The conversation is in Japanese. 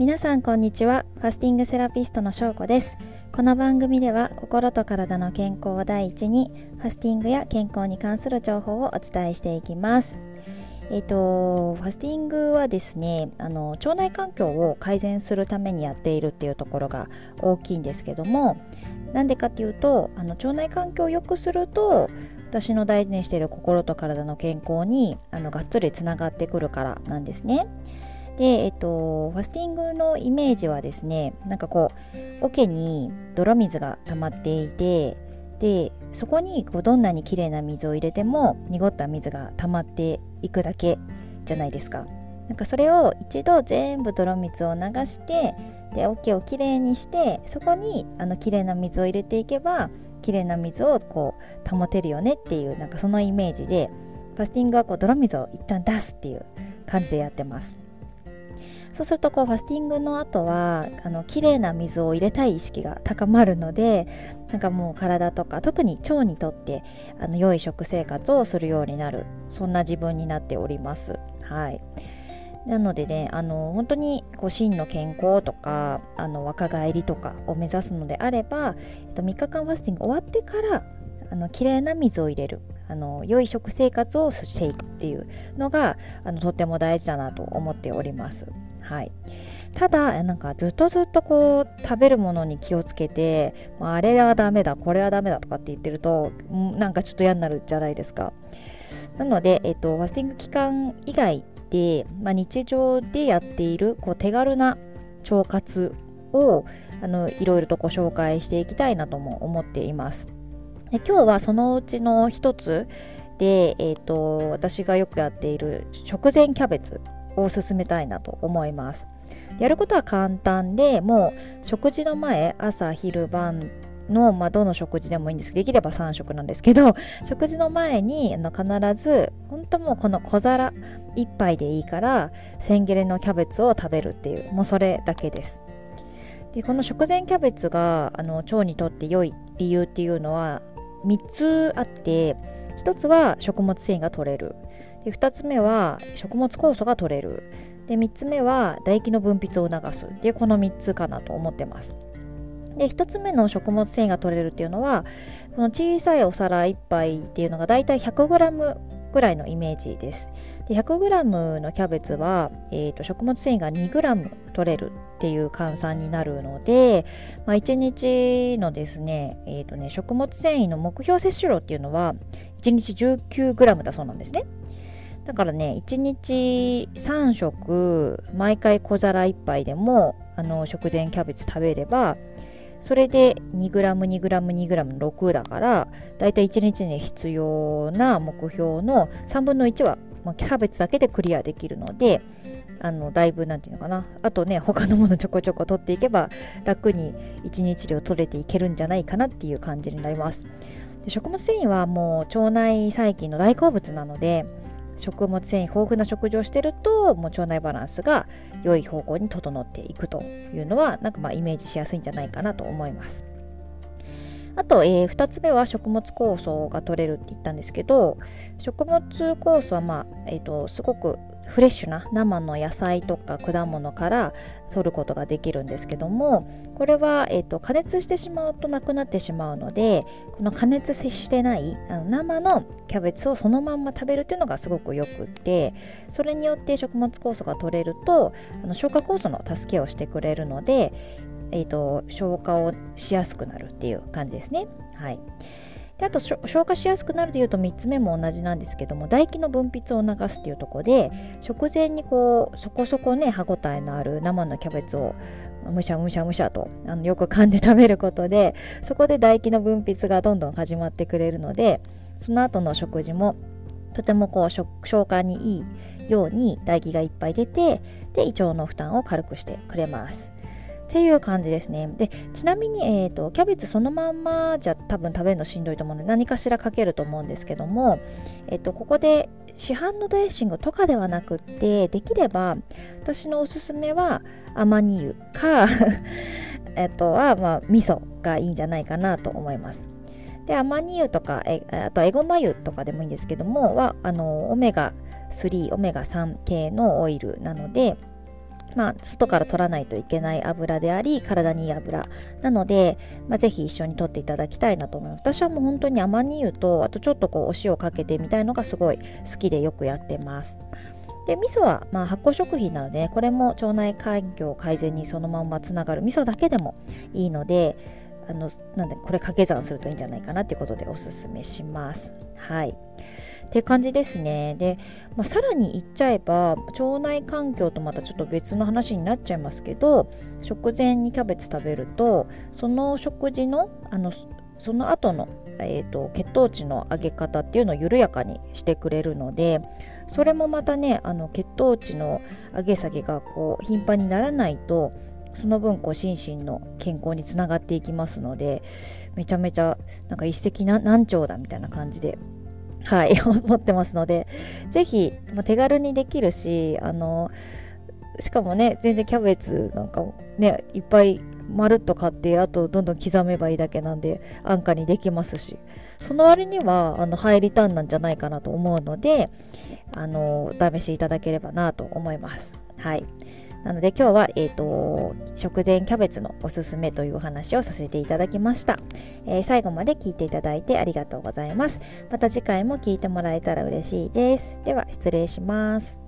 皆さんこんにちは。ファスティングセラピストのしょうこです。この番組では心と体の健康を第一にファスティングや健康に関する情報をお伝えしていきます。えっ、ー、とファスティングはですねあの腸内環境を改善するためにやっているっていうところが大きいんですけどもなんでかっていうとあの腸内環境を良くすると私の大事にしている心と体の健康にあのがっつりつながってくるからなんですね。で、えっと、ファスティングのイメージはですね、なんかこう、桶に泥水が溜まっていて、で、そこにこうどんなに綺麗な水を入れても濁った水が溜まっていくだけじゃないですか。なんかそれを一度全部泥水を流してで桶をきれいにしてそこにあのきれいな水を入れていけばきれいな水をこう保てるよねっていうなんかそのイメージでファスティングはこう泥水を一旦出すっていう感じでやってます。そうするとこうファスティングの後はあの綺麗な水を入れたい意識が高まるのでなんかもう体とか特に腸にとってあの良い食生活をするようになるそんな自分になっております。はいなのでねあの本当にこう真の健康とかあの若返りとかを目指すのであれば、えっと、3日間ファスティング終わってからあの綺麗な水を入れるあの良い食生活をしていくっていうのがあのとっても大事だなと思っております。はい、ただなんかずっとずっとこう食べるものに気をつけて、まあ、あれはダメだこれはダメだとかって言ってるとなんかちょっと嫌になるじゃないですか。なので、えっと、ファスティング期間以外で、まあ、日常でやっているこう手軽な腸活をあのいろいろとご紹介していきたいなとも思っています。で今日はそのうちの一つで、えーと、私がよくやっている食前キャベツを進めたいなと思います。やることは簡単でもう食事の前朝昼晩の、まあ、どの食事でもいいんですできれば3食なんですけど 食事の前にあの必ず本当もうこの小皿1杯でいいから千切れのキャベツを食べるっていうもうそれだけですでこの食前キャベツがあの腸にとって良い理由っていうのは3つあって1つは食物繊維が取れる。で2つ目は食物酵素が取れる。で3つ目は唾液の分泌を促す。でこの3つかなと思ってます。で1つ目の食物繊維が取れるっていうのはこの小さいお皿1杯っていうのがだいたい 100g ぐらいのイメージです。100g のキャベツは、えーと、食物繊維が 2g 取れるっていう換算になるので、まあ、1日のですね,、えーとね食物繊維の目標摂取量っていうのは1日 19g だそうなんですね。だからね1日3食毎回小皿1杯でもあの食前キャベツ食べればそれで 2g2g2g の6だからだいたい1日に必要な目標の3分の1は、まあ、キャベツだけでクリアできるのであのだいぶなんていうのかなあとね他のものちょこちょこ取っていけば楽に1日量取れていけるんじゃないかなっていう感じになりますで食物繊維はもう腸内細菌の大好物なので食物繊維豊富な食事をしてるともう腸内バランスが良い方向に整っていくというのはなんかまあイメージしやすいんじゃないかなと思います。あと、えー、2つ目は食物酵素が取れるって言ったんですけど食物酵素は、まあえーとすごくフレッシュな生の野菜とか果物から取ることができるんですけどもこれは、えーと、加熱してしまうとなくなってしまうのでこの加熱接してないあの生のキャベツをそのまんま食べるっていうのがすごくよくってそれによって食物酵素が取れるとあの消化酵素の助けをしてくれるので、えーと消化をしやすくなるっていう感じですね。はいであと消化しやすくなるでいうと3つ目も同じなんですけども唾液の分泌を促すっていうとこで食前にこうそこそこね歯ごたえのある生のキャベツをむしゃむしゃむしゃとあのよく噛んで食べることでそこで唾液の分泌がどんどん始まってくれるのでその後の食事もとてもこう消化にいいように唾液がいっぱい出てで胃腸の負担を軽くしてくれます。っていう感じですね。で、ちなみに、えーと、キャベツそのまんまじゃ多分食べるのしんどいと思うので何かしらかけると思うんですけども、えーと、ここで市販のドレッシングとかではなくってできれば私のおすすめはアマニ油か えっとは、まあ、味噌がいいんじゃないかなと思います。でアマニ油とかえあとエゴマ油とかでもいいんですけどもはあのオメガ3オメガ3系のオイルなのでまあ、外から取らないといけない油であり体にいい油。なので、まあ、ぜひ一緒に取っていただきたいなと思います。私はもう本当に甘に言うとあとちょっとこうお塩かけてみたいのがすごい好きでよくやってます。で味噌はまあ発酵食品なので、これも腸内環境改善にそのままつながる。味噌だけでもいいのであのなんでこれ掛け算するといいんじゃないかなということでおすすめします。はい。って感じですね。で、まあ、さらに言っちゃえば腸内環境とまたちょっと別の話になっちゃいますけど食前にキャベツ食べるとその食事のあのその後の、えーと、血糖値の上げ方っていうのを緩やかにしてくれるのでそれもまたねあの血糖値の上げ下げがこう頻繁にならないとその分こう心身の健康につながっていきますのでめちゃめちゃなんか一石何鳥だみたいな感じではい 思ってますのでぜひ、まあ、手軽にできるしあのしかもね全然キャベツなんかねいっぱいまるっと買ってあとどんどん刻めばいいだけなんで安価にできますしその割にはあのハイリターンなんじゃないかなと思うのであのお試しいただければなと思います。はい。なので今日は、えーと、食前キャベツのおすすめというお話をさせていただきました、えー、最後まで聞いていただいてありがとうございます。また次回も聞いてもらえたら嬉しいです。では失礼します。